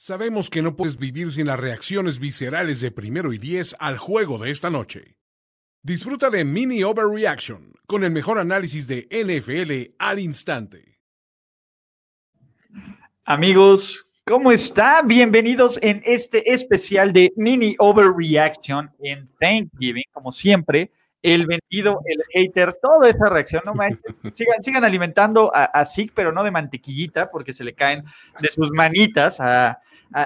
Sabemos que no puedes vivir sin las reacciones viscerales de primero y diez al juego de esta noche. Disfruta de Mini Overreaction con el mejor análisis de NFL al instante. Amigos, ¿cómo están? Bienvenidos en este especial de Mini Overreaction en Thanksgiving, como siempre. El vendido, el hater, toda esa reacción, no sigan, sigan alimentando a, a pero no de mantequillita, porque se le caen de sus manitas a,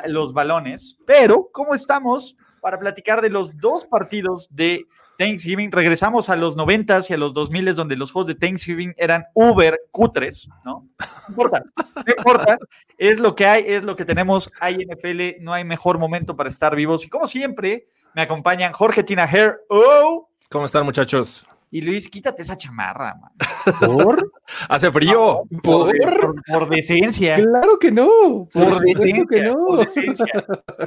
los balones. Pero, ¿cómo estamos para platicar de los dos partidos de Thanksgiving? Regresamos a los 90s y a los 2000 donde los juegos de Thanksgiving eran uber cutres, ¿no? No importa, no importa. Es lo que hay, es lo que tenemos. Hay NFL, no hay mejor momento para estar vivos. Y como siempre, me acompañan Jorge Tinajer. ¡Oh! ¿Cómo están, muchachos? Y Luis, quítate esa chamarra, man. ¿Por? Hace frío. ¿Por? Por, decencia. Claro que no. Por, decencia. Que no. Por decencia.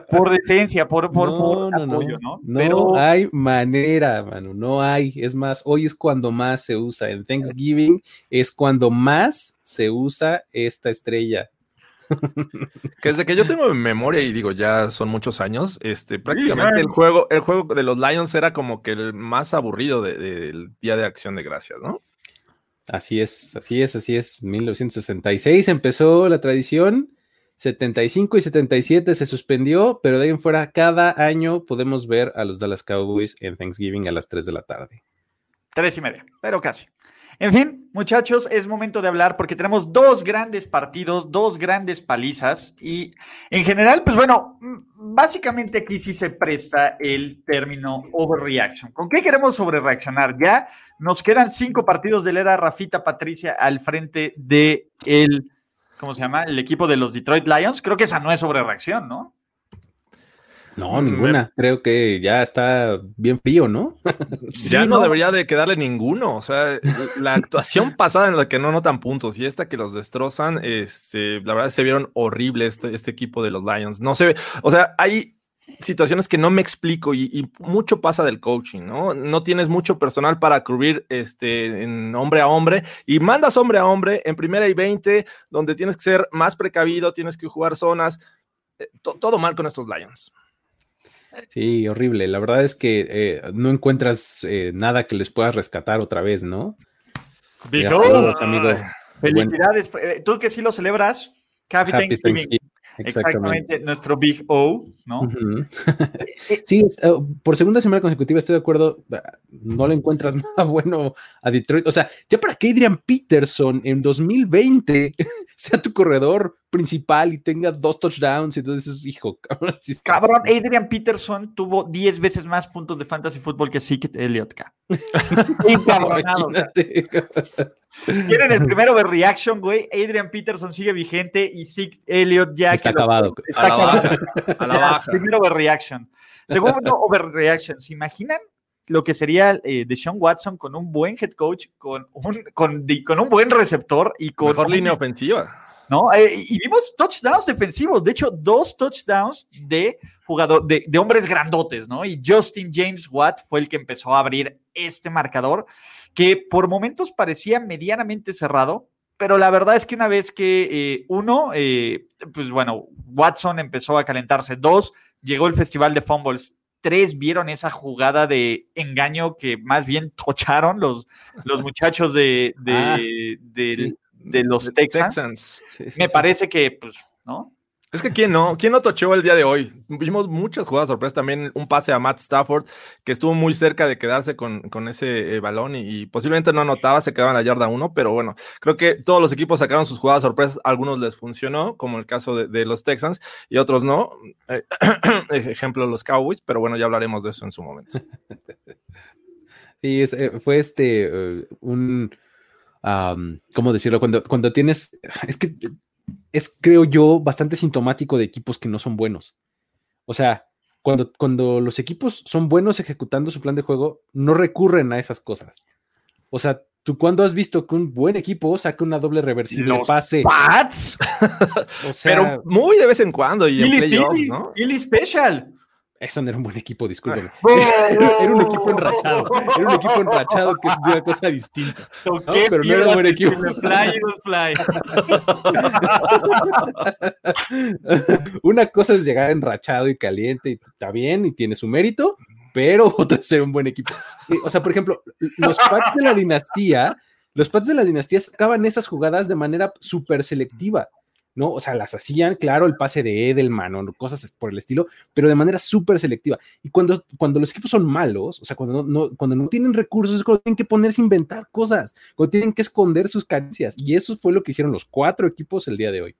Por decencia, por, por, apoyo, ¿no? No, hay manera, mano. No hay. Es más, hoy es cuando más se usa. En Thanksgiving es cuando más se usa esta estrella. que desde que yo tengo memoria y digo, ya son muchos años, este, prácticamente el juego, el juego de los Lions era como que el más aburrido del Día de Acción de Gracias, ¿no? Así es, así es, así es. 1966 empezó la tradición, 75 y 77 se suspendió, pero de ahí en fuera cada año podemos ver a los Dallas Cowboys en Thanksgiving a las 3 de la tarde. Tres y media, pero casi. En fin, muchachos, es momento de hablar porque tenemos dos grandes partidos, dos grandes palizas y en general, pues bueno, básicamente aquí sí se presta el término overreaction. ¿Con qué queremos sobrereaccionar? Ya nos quedan cinco partidos de la era Rafita Patricia al frente de el, ¿cómo se llama? El equipo de los Detroit Lions. Creo que esa no es sobrereacción, ¿no? No, mm, ninguna. Creo que ya está bien frío, ¿no? ya no, debería de quedarle ninguno. O sea, la actuación pasada en la que no notan puntos y esta que los destrozan, este, la verdad se vieron horribles este, este equipo de los Lions. No se ve, o sea, hay situaciones que no me explico y, mucho pasa del coaching, ¿no? No tienes mucho personal para cubrir este, en hombre a hombre y mandas hombre a hombre en primera y 20, donde tienes que ser más precavido, tienes que jugar zonas. Eh, todo mal con estos Lions. Sí, horrible. La verdad es que eh, no encuentras eh, nada que les puedas rescatar otra vez, ¿no? Felicidades. Eh, tú que sí lo celebras. Happy, Thanksgiving. Exactamente. nuestro Big O, ¿no? sí, oh, por segunda semana consecutiva estoy de acuerdo, no le encuentras nada bueno a Detroit. O sea, ya para que Adrian Peterson en 2020 sea tu corredor principal y tenga dos touchdowns, entonces, hijo, cabrón. cabrón, Adrian Peterson tuvo 10 veces más puntos de fantasy fútbol que Sicket Elliott. Tienen el primero de reaction, güey. Adrian Peterson sigue vigente y Zeke Elliott ya. Está acabado. está acabado. a la baja. Primero overreaction. Segundo, overreaction. ¿Se imaginan lo que sería eh, de Sean Watson con un buen head coach, con un, con, con un buen receptor y con. Mejor línea ofensiva. ¿No? Eh, y vimos touchdowns defensivos, de hecho, dos touchdowns de jugador, de, de, hombres grandotes, ¿no? Y Justin James Watt fue el que empezó a abrir este marcador que por momentos parecía medianamente cerrado, pero la verdad es que una vez que eh, uno, eh, pues bueno, Watson empezó a calentarse, dos, llegó el Festival de Fumbles, tres vieron esa jugada de engaño que más bien tocharon los, los muchachos de, de, ah, de, los Texans. Me parece que, pues, ¿no? Es que quién no, quién no tocheó el día de hoy. Vimos muchas jugadas sorpresas, también un pase a Matt Stafford que estuvo muy cerca de quedarse con, con ese eh, balón y, posiblemente no anotaba, se quedaba en la yarda uno, pero bueno, creo que todos los equipos sacaron sus jugadas sorpresas, algunos les funcionó, como el caso de, los Texans y otros no. Eh, ejemplo, los Cowboys, pero bueno, ya hablaremos de eso en su momento. Sí, eh, fue este un, ¿cómo decirlo? Cuando, cuando tienes, es que es, creo yo, bastante sintomático de equipos que no son buenos. O sea, cuando, cuando los equipos son buenos ejecutando su plan de juego, no recurren a esas cosas. O sea, ¿tú cuándo has visto que un buen equipo saca una doble reversible los pase? Pats. o sea, Pero muy de vez en cuando y en playoffs, ¿no? Philly Special. Eso no era un buen equipo, discúlpeme. Era, un equipo enrachado. Era un equipo enrachado que es una cosa distinta. Pero no era un buen equipo. una cosa es llegar enrachado y caliente y está bien y tiene su mérito, pero otra es ser un buen equipo. O sea, por ejemplo, los Pats de la dinastía, los Pats de la dinastía sacaban esas jugadas de manera súper selectiva. ¿No? O sea, las hacían, claro, el pase de Edelman o cosas por el estilo, pero de manera súper selectiva. Y cuando, cuando los equipos son malos, o sea, cuando no, cuando no tienen recursos, cuando tienen que ponerse a inventar cosas, cuando tienen que esconder sus carencias. Y eso fue lo que hicieron los cuatro equipos el día de hoy.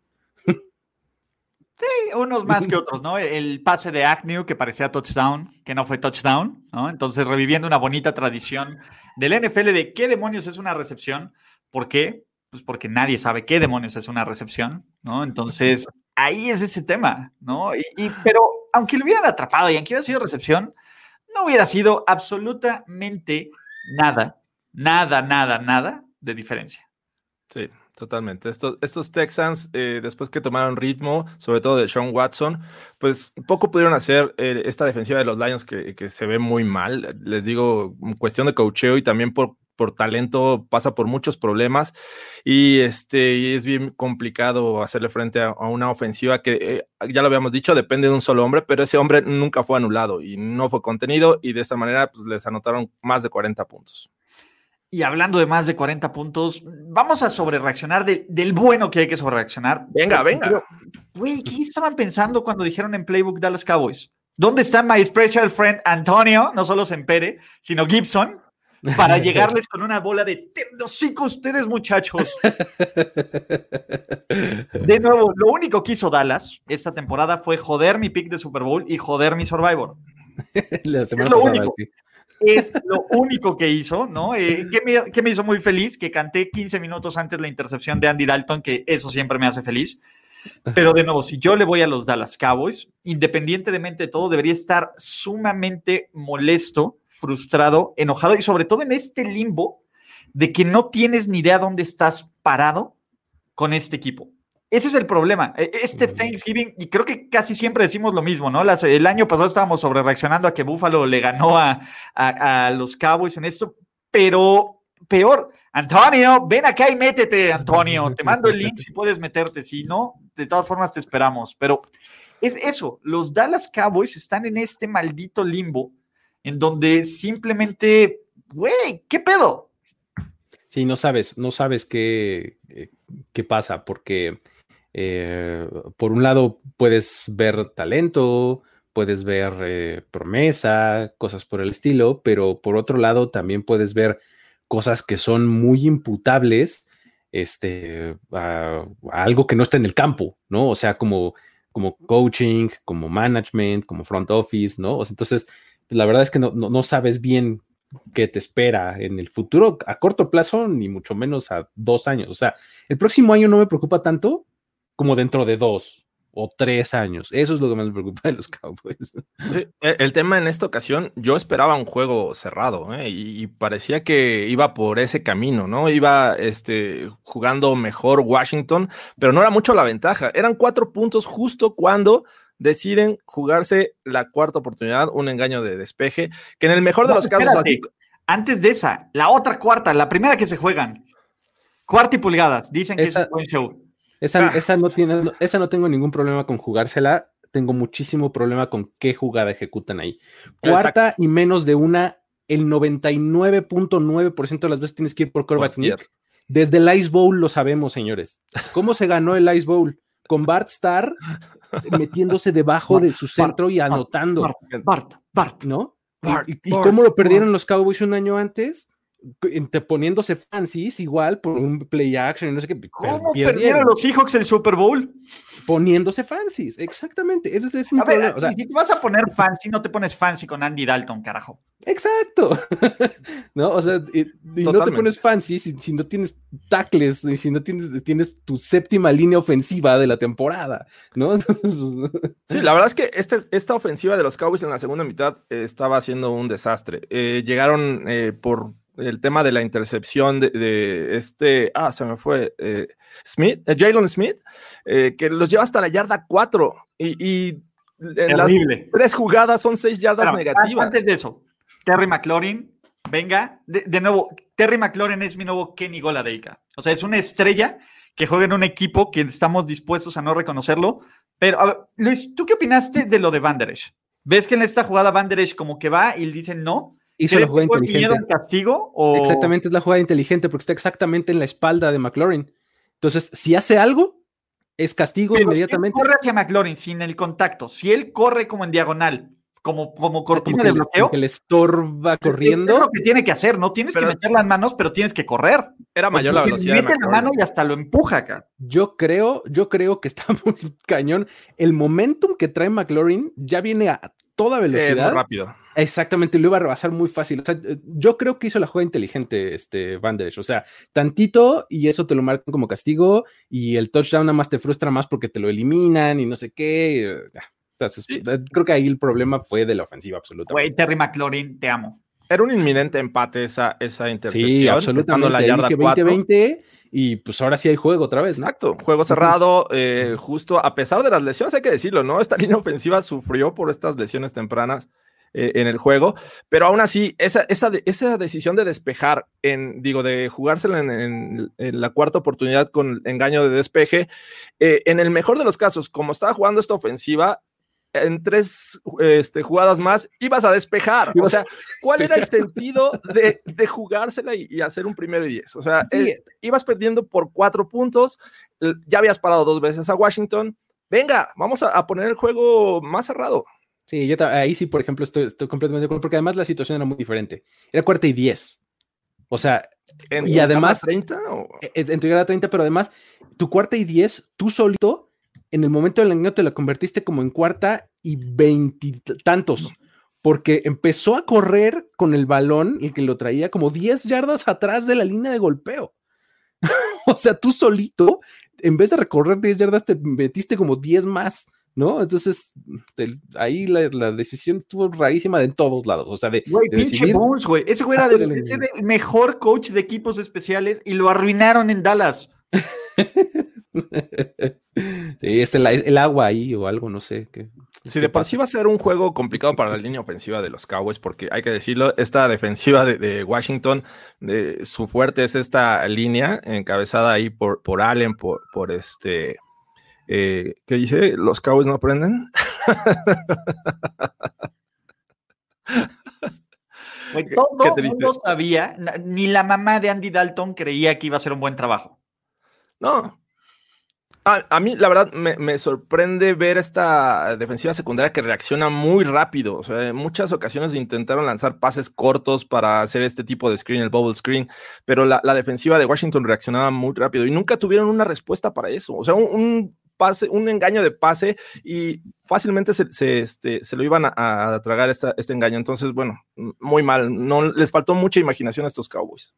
Sí, unos más que otros, ¿no? El pase de Agnew que parecía touchdown, que no fue touchdown, ¿no? Entonces, reviviendo una bonita tradición del NFL de qué demonios es una recepción, ¿por qué? Pues porque nadie sabe qué demonios es una recepción, ¿no? Entonces, ahí es ese tema, ¿no? Y, pero aunque lo hubieran atrapado y aunque hubiera sido recepción, no hubiera sido absolutamente nada, nada, nada, nada de diferencia. Sí, totalmente. Estos, estos Texans, eh, después que tomaron ritmo, sobre todo de Sean Watson, pues poco pudieron hacer eh, esta defensiva de los Lions que, que, se ve muy mal. Les digo, cuestión de cocheo y también por por talento pasa por muchos problemas y este es bien complicado hacerle frente a, una ofensiva que eh, ya lo habíamos dicho depende de un solo hombre pero ese hombre nunca fue anulado y no fue contenido y de esa manera pues les anotaron más de 40 puntos y hablando de más de 40 puntos vamos a sobre reaccionar del bueno que hay que sobre reaccionar venga venga güey ¿qué estaban pensando cuando dijeron en Playbook Dallas Cowboys? ¿Dónde está my special friend Antonio? No solo Sempere, sino Gibson para llegarles con una bola de hocico ustedes, muchachos. De nuevo, lo único que hizo Dallas esta temporada fue joder mi pick de Super Bowl y joder mi Survivor. es lo único. Es lo único que hizo, ¿no? Eh, que, me, que me hizo muy feliz, que canté 15 minutos antes la intercepción de Andy Dalton, que eso siempre me hace feliz. Pero de nuevo, si yo le voy a los Dallas Cowboys, independientemente de todo, debería estar sumamente molesto frustrado, enojado y sobre todo en este limbo de que no tienes ni idea dónde estás parado con este equipo. Ese es el problema. E, este Thanksgiving, y creo que casi siempre decimos lo mismo, ¿no? el año pasado estábamos sobre reaccionando a que Buffalo le ganó a, a, los Cowboys en esto, pero peor, Antonio, ven acá y métete, Antonio. Te mando el link si puedes meterte. Si no, de todas formas te esperamos. Pero es eso, los Dallas Cowboys están en este maldito limbo en donde simplemente, güey, ¿qué pedo? Sí, no sabes, no sabes qué, eh, qué pasa, porque eh, por un lado puedes ver talento, puedes ver eh, promesa, cosas por el estilo, pero por otro lado también puedes ver cosas que son muy imputables este, a, algo que no está en el campo, ¿no? O sea, como, como coaching, como management, como front office, ¿no? entonces, la verdad es que no, sabes bien qué te espera en el futuro a corto plazo, ni mucho menos a dos años. O sea, el próximo año no me preocupa tanto como dentro de dos o tres años. Eso es lo que más me preocupa de los Cowboys. E, el, tema en esta ocasión, yo esperaba un juego cerrado ¿eh? y, parecía que iba por ese camino, ¿no? Iba este, jugando mejor Washington, pero no era mucho la ventaja. Eran cuatro puntos justo cuando deciden jugarse la cuarta oportunidad, un engaño de despeje, que en el mejor de los casos... Antes de esa, la otra cuarta, la primera que se juegan, cuarta y pulgadas, dicen que es un buen show. Esa, ah. esa, no tiene, esa no tengo ningún problema con jugársela, tengo muchísimo problema con qué jugada ejecutan ahí. Cuarta y menos de una, el 99.9% de las veces tienes que ir por quarterback sneak. Desde el Ice Bowl lo sabemos, señores. ¿Cómo se ganó el Ice Bowl? Con Bart Starr metiéndose debajo de su centro y anotando. Bart, Bart, ¿no? ¿Y, cómo lo perdieron los Cowboys un año antes? Poniéndose fancies igual por un play action y no sé qué. ¿Cómo perdieron los Seahawks el Super Bowl? Poniéndose fancies, exactamente. Ese es, mi problema. si te vas a poner fancy, no te pones fancy con Andy Dalton, carajo. Exacto. no, o sea, y, no te pones fancy si, no tienes tackles y si no tienes, tienes tu séptima línea ofensiva de la temporada, ¿no? Entonces, pues, sí, la verdad es que este, esta ofensiva de los Cowboys en la segunda mitad eh, estaba haciendo un desastre. Eh, llegaron eh, por el tema de la intercepción de, este, ah, se me fue, eh, Smith, eh, Jalen Smith, eh, que los lleva hasta la yarda 4 y, en las tres jugadas son seis yardas Pero, negativas. Antes de eso, Terry McLaurin, venga, de, de nuevo, Terry McLaurin es mi nuevo Kenny Goladeika. O sea, es una estrella que juega en un equipo que estamos dispuestos a no reconocerlo. Pero, a ver, Luis, ¿tú qué opinaste de lo de Van Der Esch? ¿Ves que en esta jugada Van Der Esch como que va y le dicen no? Hizo la ¿Crees jugada inteligente. al castigo? O... Exactamente, es la jugada inteligente porque está exactamente en la espalda de McLaurin. Entonces, si hace algo, es castigo Pero si él inmediatamente. corre hacia McLaurin sin el contacto. Si él corre como en diagonal, como, como cortina Como de que, bloqueo, que le estorba Es corriendo. lo que tiene que hacer, no tienes Pero- que meter las manos, pero tienes que correr. Era mayor la velocidad. Mete la mano y hasta lo empuja acá. Yo creo, yo creo que está muy cañón. El momentum que trae McLaurin ya viene a toda Sí, es muy velocidad. rápido. Exactamente, lo iba a rebasar muy fácil. O sea, eh, yo creo que hizo la jugada inteligente este Van Der Esch. O sea, tantito y eso te lo marcan como castigo y el touchdown nada más te frustra más porque te lo eliminan y no sé qué. eh, Entonces, Sí. eh, creo que ahí el problema fue de la ofensiva absoluta. Güey, Terry McLaurin, te amo. Era un inminente empate esa, esa intercepción. Sí, absolutamente. la yarda dije 4. 20-20 y pues ahora sí hay juego otra vez, ¿no? Exacto, juego cerrado, eh, justo a pesar de las lesiones, hay que decirlo, ¿no? Esta línea ofensiva sufrió por estas lesiones tempranas eh, en el juego, pero aún así, esa, esa, esa decisión de despejar, en, digo, de jugársela en, en- en la cuarta oportunidad con engaño de despeje, eh, en el mejor de los casos, como estaba jugando esta ofensiva, en tres este, jugadas más ibas a despejar. O sea, ¿cuál era el sentido de, de jugársela y, y hacer un primero y diez? O sea, eh, ibas perdiendo por cuatro puntos, ya habías parado dos veces a Washington. Venga, vamos a, a poner el juego más cerrado. Sí, yo ahí sí, por ejemplo, estoy, estoy completamente de acuerdo, porque además la situación era muy diferente. Era cuarta y 10. O sea, En, Y además- yarda 30 o- es- en tu llegada a 30, pero además, tu cuarta y 10, tú solito, en el momento del engaño te la convertiste como en cuarta y veintitantos, porque empezó a correr con el balón, el que lo traía como 10 yardas atrás de la línea de golpeo. o sea, tú solito, en vez de recorrer 10 yardas, te metiste como 10 más, ¿no? Entonces, ahí la, la decisión estuvo rarísima de en todos lados, o sea, de, Güey, de pinche decidir- Bones, güey. Ese güey era del- ese era el mejor coach de equipos especiales y lo arruinaron en Dallas. sí, es el, el agua ahí o algo, no sé. qué Si qué de por sí va a ser un juego complicado para la línea ofensiva de los Cowboys, porque hay que decirlo, esta defensiva de, de Washington, de, su fuerte es esta línea encabezada ahí por, por Allen, por, por este, eh, ¿qué dice? ¿Los Cowboys no aprenden? Todo el mundo sabía, ni la mamá de Andy Dalton creía que iba a ser un buen trabajo. No. A, a mí, la verdad, me, me sorprende ver esta defensiva secundaria que reacciona muy rápido. O sea, en muchas ocasiones intentaron lanzar pases cortos para hacer este tipo de screen, el bubble screen, pero la, la defensiva de Washington reaccionaba muy rápido y nunca tuvieron una respuesta para eso. O sea, un, un pase, un engaño de pase y fácilmente se, se, este, se lo iban a, a tragar esta, este engaño. Entonces, bueno, muy mal. No les faltó mucha imaginación a estos Cowboys.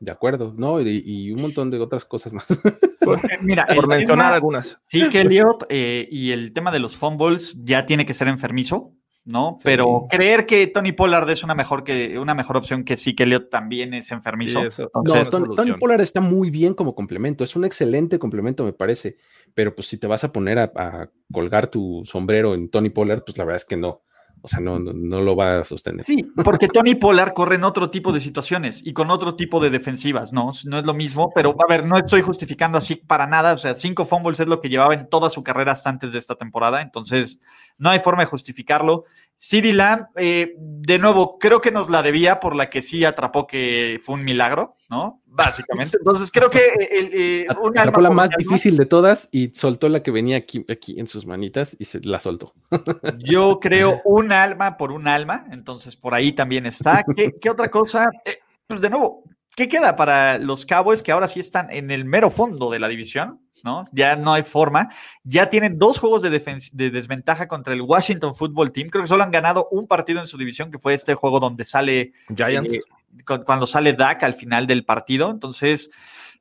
De acuerdo, ¿no? Y, y un montón de otras cosas más. Eh, Mira, Por mencionar tema- algunas. Sí, que Elliot eh, y el tema de los fumbles ya tiene que ser enfermizo, ¿no? Sí. Pero creer que Tony Pollard es una mejor, que, una mejor opción que sí que Elliot también es enfermizo. Sí, eso- No, Tony. Tony Pollard está muy bien como complemento, es un excelente complemento, me parece. Pero pues si te vas a poner a, a colgar tu sombrero en Tony Pollard, pues la verdad es que no. O sea, no, no, no lo va a sostener. Sí, porque Tony Pollard corre en otro tipo de situaciones y con otro tipo de defensivas, ¿no? No es lo mismo, pero a ver, no estoy justificando así para nada. O sea, cinco fumbles es lo que llevaba en toda su carrera hasta antes de esta temporada, entonces no hay forma de justificarlo. CD Lamb, eh, de nuevo, creo que nos la debía por la que sí atrapó que fue un milagro, ¿no? Básicamente. Entonces creo que el, eh, un Atrapó la más difícil de todas y soltó la que venía aquí, aquí en sus manitas y se la soltó. Yo creo un alma por un alma, entonces por ahí también está. ¿Qué, qué otra cosa? Eh, pues de nuevo, ¿qué queda para los Cowboys que ahora sí están en el mero fondo de la división? ¿No? Ya no hay forma. Ya tienen dos juegos de, de desventaja contra el Washington Football Team. Creo que solo han ganado un partido en su división, que fue este juego donde sale Giants. eh, cu- cuando sale Dak al final del partido. Entonces,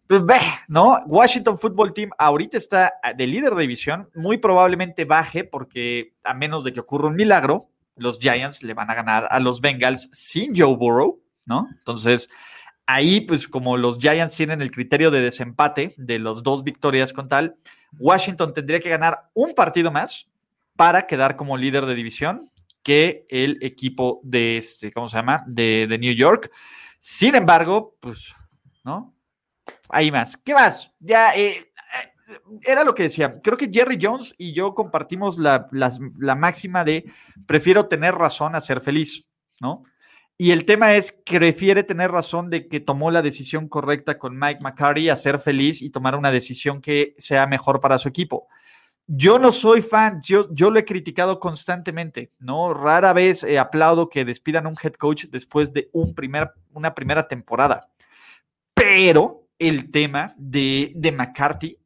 pues, ¿no? Washington Football Team ahorita está ah, de líder de división, muy probablemente baje porque a menos de que ocurra un milagro, los Giants le van a ganar a los Bengals sin Joe Burrow, ¿no? Entonces, ahí pues como los Giants tienen el criterio de desempate de los dos victorias con tal, Washington tendría que ganar un partido más para quedar como líder de división que el equipo de este, ¿cómo se llama? De, de New York. Sin embargo, pues, ¿no? Hay más. ¿Qué más? Ya, eh, eh, era lo que decía. Creo que Jerry Jones y yo compartimos la, las- la máxima de prefiero tener razón a ser feliz, ¿no? Y el tema es que prefiere tener razón de que tomó la decisión correcta con Mike McCarthy a ser feliz y tomar una decisión que sea mejor para su equipo. Yo no soy fan, yo, yo lo he criticado constantemente, ¿no? Rara vez eh, aplaudo que despidan a un head coach después de un una primera temporada. Pero el tema de, de McCarthy,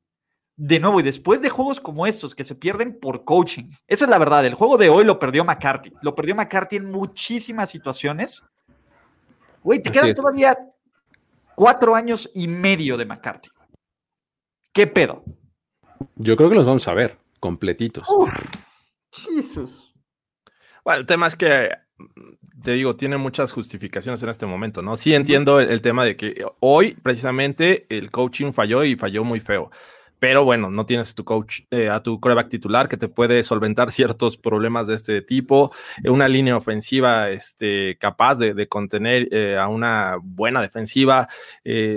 de nuevo, y después de juegos como estos que se pierden por coaching, esa es la verdad, el juego de hoy lo perdió McCarthy, lo perdió McCarthy en muchísimas situaciones. Güey, te Así quedan es. todavía cuatro años y medio de McCarthy. ¿Qué pedo? Yo creo que los vamos a ver completitos. Jesús. Bueno, el tema es que, mm, te digo, tiene muchas justificaciones en este momento, ¿no? Sí entiendo el, el tema de que hoy precisamente el coaching falló y falló muy feo. Pero bueno, no tienes tu coach, eh, a tu coreback titular que te puede solventar ciertos problemas de este tipo, eh, una línea ofensiva este, capaz de, contener eh, a una buena defensiva.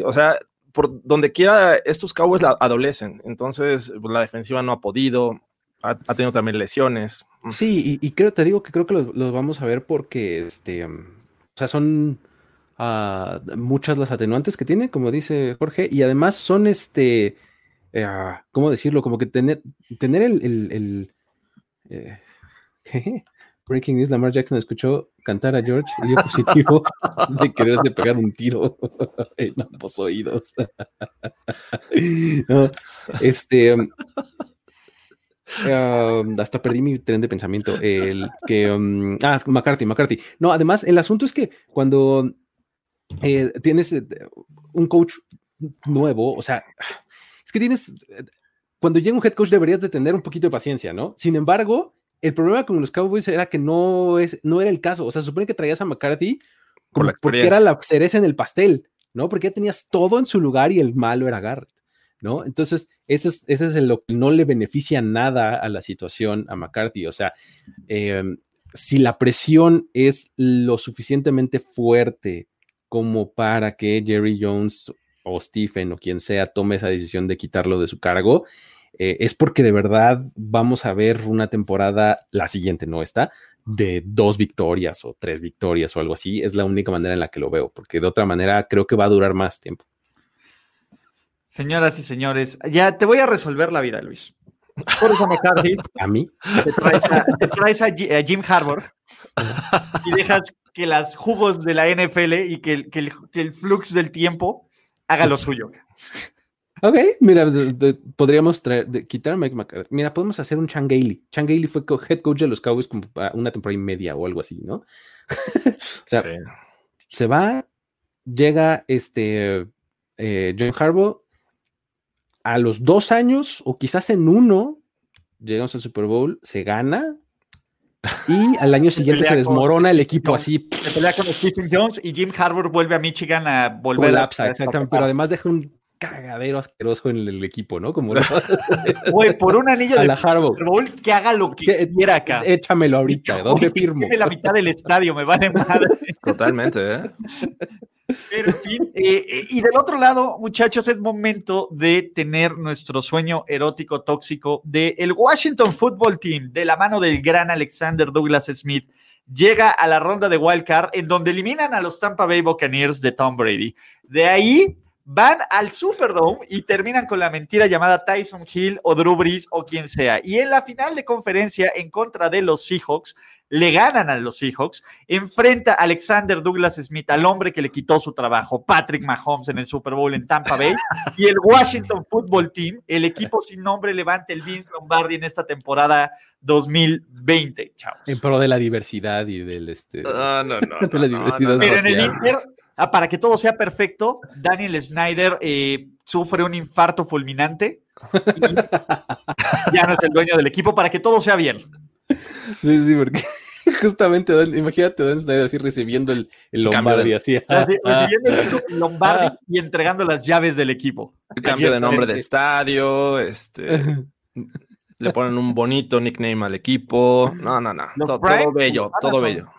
o sea, por donde quiera, estos Cowboys la adolecen. Entonces, pues, la defensiva no ha podido, ha, tenido también lesiones. Sí, y, y creo, te digo que creo que los, vamos a ver porque, este, o sea, son ah, muchas las atenuantes que tiene, como dice Jorge, y además son, este, eh, ¿cómo decirlo? Como que tener, tener el, eh. Breaking News, Lamar Jackson escuchó cantar a George y dio positivo de quererse pegar un tiro en ambos oídos. Este, um, Um, hasta perdí mi tren de pensamiento. El que. um, ah, McCarthy, McCarthy. No, además, el asunto es que cuando eh, tienes un coach nuevo, o sea, es que tienes. eh, Cuando llega un head coach deberías de tener un poquito de paciencia, ¿no? Sin embargo, el problema con los Cowboys era que no, es, no era el caso. O sea, se supone que traías a McCarthy la porque era la cereza en el pastel, ¿no? Porque ya tenías todo en su lugar y el malo era Garrett. ¿no? Entonces, ese es, ese es lo que no le beneficia nada a la situación a McCarthy. O sea, eh, si la presión es lo suficientemente fuerte como para que Jerry Jones o Stephen o quien sea tome esa decisión de quitarlo de su cargo, eh, es porque de verdad vamos a ver una temporada, la siguiente, no esta, de dos victorias o tres victorias o algo así. Es la única manera en la que lo veo, porque de otra manera creo que va a durar más tiempo. Señoras y señores, ya te voy a resolver la vida, Luis. Por eso McCarthy, A mí, te traes a, te traes a Ji- a Jim Harbour y dejas que las jugos de la NFL y que el, que el- que el flux del tiempo haga lo suyo. Ok, mira, de- de- podríamos traer, de- quitar a Mike McCarthy. Mira, podemos hacer un Chan Gailey. Chan Gailey fue co- head coach de los Cowboys como una temporada y media o algo así, ¿no? o sea, Sí. se va, llega este eh, John Harbaugh a los dos años o quizás en uno, llegamos al Super Bowl, se gana y al año siguiente se con desmorona el equipo Jones. así, Se pelea con Stephen Jones y Jim Harbour vuelve a Michigan a volver colapsa, a exactamente, pero además deja un cagadero asqueroso en el equipo, ¿no? Como Güey, por un anillo a de la Harbaugh. Super Bowl, que haga lo que Que- quiera acá. Échamelo ahorita, ¿dónde Güey, firmo? tiene la mitad del estadio, me vale madre. Totalmente, ¿eh? Eh, eh, y del otro lado, muchachos, es momento de tener nuestro sueño erótico tóxico de el Washington Football Team, de la mano del gran Alexander Douglas Smith. Llega a la ronda de Wild Card, en donde eliminan a los Tampa Bay Buccaneers de Tom Brady. De ahí van al Superdome y terminan con la mentira llamada Tyson Hill o Drew Brees o quien sea. Y en la final de conferencia en contra de los Seahawks, le ganan a los Seahawks enfrenta a Alexander Douglas Smith, al hombre que le quitó su trabajo, Patrick Mahomes en el Super Bowl en Tampa Bay, y el Washington Football Team, el equipo sin nombre, levanta el Vince Lombardi en esta temporada 2020, chavos. En pro de la diversidad y del este. No, no, no. No, no, no, Pero en el. Inter, ah, para que todo sea perfecto, Daniel Snyder eh, sufre un infarto fulminante y ya no es el dueño del equipo para que todo sea bien. Sí, sí, porque justamente, imagínate a Dan Snyder así recibiendo el, Lombardi, de- así. Así, ah, Recibiendo el Lombardi y entregando las llaves del equipo. Cambio de nombre de estadio, este. le ponen un bonito nickname al equipo. No, no, no. Todo, bello, ah, todo bello.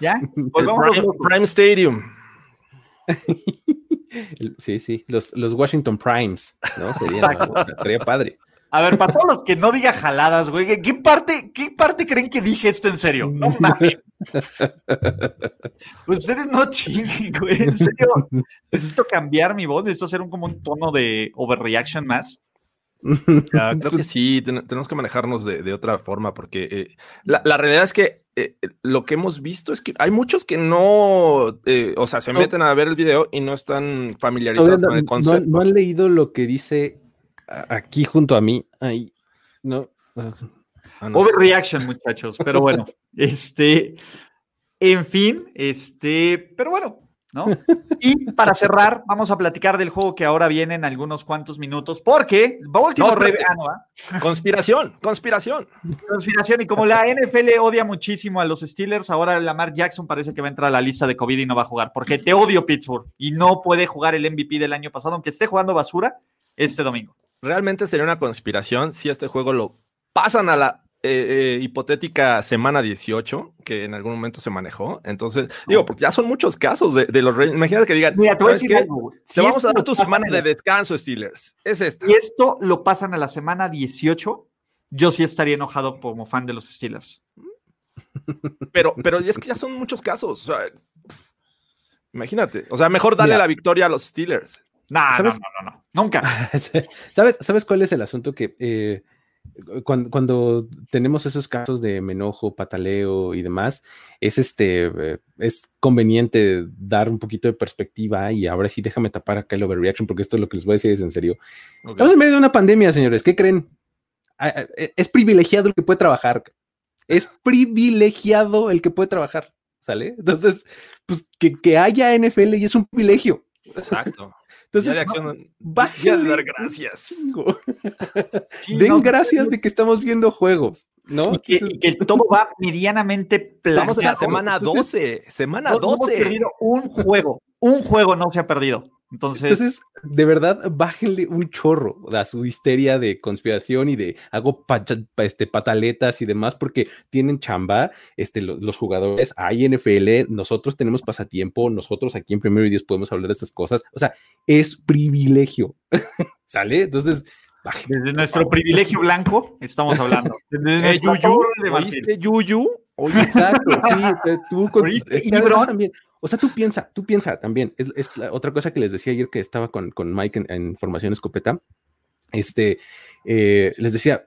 ¿Ya? Prime, Prime Stadium. Sí, sí, los, los Washington Primes, ¿no? Sería, ¿no? Estaría padre. A ver, para todos los que no diga jaladas, güey, ¿qué- ¿qué parte, ¿qué parte creen que dije esto en serio? No mames. Ustedes no chinguen, güey. En serio. Necesito cambiar mi voz, necesito hacer un, como un tono de overreaction más. Ah, creo que sí, ten- tenemos que manejarnos de, de otra forma, porque eh, la, la realidad es que eh, eh, lo que hemos visto es que hay muchos que no, eh, o sea, se No. meten a ver el video y no están familiarizados no, con el concepto. no han leído lo que dice aquí junto a mí. Ahí, no. ah, Ah, no. Overreaction, muchachos. Pero bueno, este, en fin, este, pero bueno, ¿no? Y para cerrar, vamos a platicar del juego que ahora viene en algunos cuantos minutos, porque Baltimore No, espérate. Ah, no, ¿ah? Conspiración, conspiración. Conspiración, y como la NFL odia muchísimo a los Steelers, ahora Lamar Jackson parece que va a entrar a la lista de COVID y no va a jugar, porque te odio Pittsburgh y no puede jugar el MVP del año pasado, aunque esté jugando basura este domingo. Realmente sería una conspiración si este juego lo pasan a la eh, eh, hipotética semana 18, que en algún momento se manejó. Entonces, digo, porque ya son muchos casos de, de los Reyes. Imagínate que digan, Mira, te voy a "¿Sabes decir qué? algo, güey. Te Si vamos a dar tu semana de descanso, Steelers. Es esta. Si esto lo pasan a la semana 18, yo sí estaría enojado como fan de los Steelers. Pero, pero es que ya son muchos casos. o sea, imagínate. O sea, mejor darle Mira. la victoria a los Steelers. Nah, no, ¿Sabes? no, no, no, nunca. ¿Sabes, ¿Sabes cuál es el asunto? Que eh, cuando, cuando tenemos esos casos de menojo, pataleo y demás, es este eh, es conveniente dar un poquito de perspectiva y ahora sí déjame tapar acá el overreaction porque esto es lo que les voy a decir es en serio. Estamos en medio de una pandemia, señores. ¿Qué creen? Ah, ah, Es privilegiado el que puede trabajar. Es privilegiado el que puede trabajar. ¿Sale? Entonces, pues que, que haya NFL y es un privilegio. Exacto. Entonces, Día de bájenle dar gracias. Sí, Den no, gracias de que estamos viendo juegos, ¿no? Y que, y que todo va medianamente Estamos en la semana Entonces, 12. Semana No- no hemos 12. perdido un juego. Un juego no se ha perdido. Entonces, Entonces, de verdad, bájenle un chorro a su histeria de conspiración y de hago pa- este, pataletas y demás, porque tienen chamba, este, lo- los, jugadores, hay NFL, nosotros tenemos pasatiempo, nosotros aquí en Primero y Dios podemos hablar de estas cosas. O sea, es privilegio. ¿Sale? Entonces, bájenle. desde nuestro privilegio blanco estamos hablando. Desde Eh, Yuyu, de. ¿Oíste, Yuyu? ¿Oíste? Exacto, sí, tú con, también, o sea, tú piensa, tú piensa también, es, otra cosa que les decía ayer que estaba con, con Mike en, Formación Escopeta, este, eh, les decía,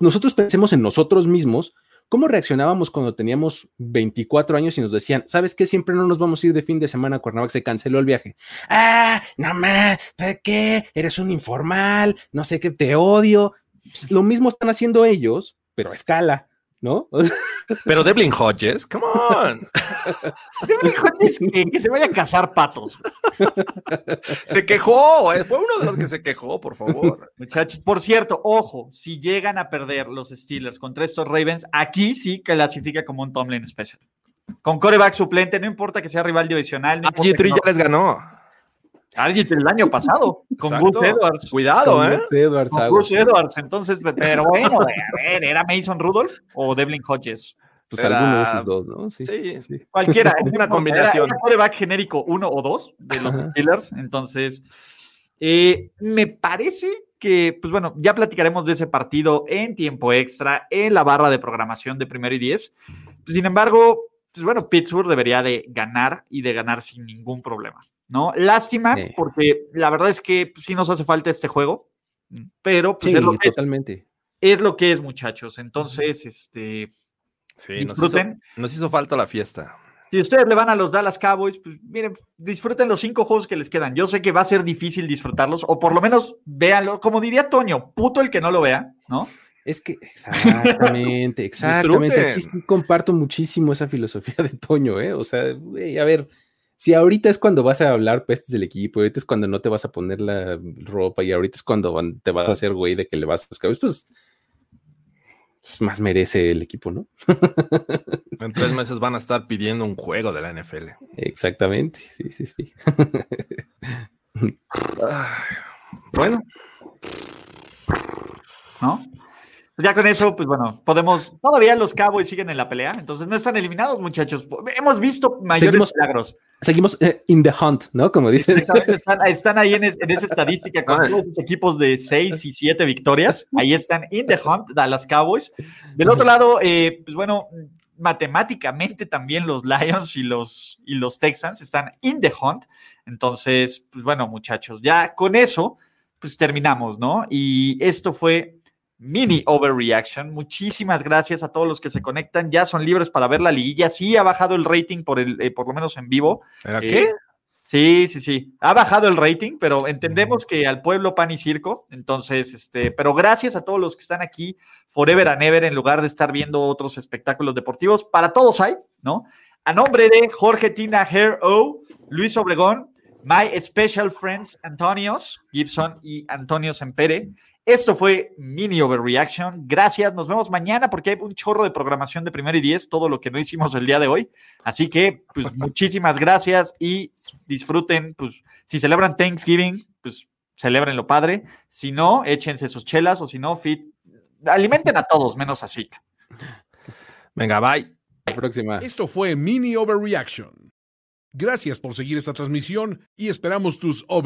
nosotros pensemos en nosotros mismos, ¿cómo reaccionábamos cuando teníamos 24 años y nos decían, ¿sabes qué? Siempre no nos vamos a ir de fin de semana a Cuernavaca, se canceló el viaje. Ah, no más, ¿qué? Eres un informal, no sé qué, te odio. Pues, lo mismo están haciendo ellos, pero a escala, ¿no? Pero Devlin Hodges, come on. Devlin Hodges, que, que se vaya a cazar patos. Se quejó. eh, Fue uno de los que se quejó, por favor. Muchachos, por cierto, ojo, si llegan a perder los Steelers contra estos Ravens, aquí sí clasifica como un Tomlin Special. Con coreback suplente, no importa que sea rival divisional. No importa G3 que no- ya les ganó. Alguien el año pasado, con Exacto. Gus Edwards. Cuidado, ¿eh? Con Edwards Con. Gus Edwards, entonces, pero bueno, a ver, ¿era Mason Rudolph o Devlin Hodges? Pues Era- alguno de esos dos, ¿no? Sí. Sí. sí. Cualquiera. Una combinación. Era, coreback genérico uno o dos de los. Steelers. Entonces, eh, me parece que, pues bueno, ya platicaremos de ese partido en tiempo extra, en la barra de programación de primero y diez. Sin embargo, pues bueno, Pittsburgh debería de ganar y de ganar sin ningún problema, ¿no? Lástima, Sí. porque la verdad es que pues, sí nos hace falta este juego, pero pues Sí, es, lo que es, totalmente. es lo que es, muchachos. Entonces, este, Sí, nos hizo, disfruten. nos hizo falta la fiesta. Si ustedes le van a los Dallas Cowboys, pues miren, disfruten los cinco juegos que les quedan. Yo sé que va a ser difícil disfrutarlos, o por lo menos véanlo, como diría Toño, puto el que no lo vea, ¿no? Es que exactamente, exactamente. Aquí sí comparto muchísimo esa filosofía de Toño, ¿eh? O sea, güey, a ver, si ahorita es cuando vas a hablar pestes del equipo, ahorita es cuando no te vas a poner la ropa y ahorita es cuando van- te vas a hacer güey de que le vas a los cabellos, pues, pues más merece el equipo, ¿no? En tres meses van a estar pidiendo un juego de la NFL. Exactamente, sí, sí, sí. Bueno, ¿no? Ya con eso, pues bueno, podemos. Todavía los Cowboys siguen en la pelea, entonces no están eliminados, muchachos. Hemos visto mayores Seguimos- milagros. Seguimos eh, in the hunt, ¿no? Como dicen. Están, están ahí en, es- en esa estadística con todos los equipos de 6 y 7 victorias. Ahí están in the hunt, Dallas Cowboys. Del otro lado, eh, pues bueno, matemáticamente también los Lions y los, y los Texans están in the hunt. Entonces, pues bueno, muchachos, ya con eso, pues terminamos, ¿no? Y esto fue mini overreaction. Muchísimas gracias a todos los que se conectan. Ya son libres para ver la liguilla. Sí ha bajado el rating por el, eh, por lo menos en vivo. ¿Era Eh, qué? Sí, sí, sí. Ha bajado el rating, pero entendemos que al pueblo pan y circo. Entonces, este, pero gracias a todos los que están aquí, forever and ever, en lugar de estar viendo otros espectáculos deportivos. Para todos hay, ¿no? A nombre de Jorge Tina Hair O, Luis Obregón, My Special Friends Antonios Gibson y Antonio Sempere. Esto fue Mini Overreaction. Gracias. Nos vemos mañana porque hay un chorro de programación de primero y diez, todo lo que no hicimos el día de hoy. Así que, pues, muchísimas gracias y disfruten. Pues, si celebran Thanksgiving, pues, celebren lo padre. Si no, échense sus chelas o si no, fit. Alimenten a todos, menos a Zika. Venga, bye. La próxima. Esto fue Mini Overreaction. Gracias por seguir esta transmisión y esperamos tus over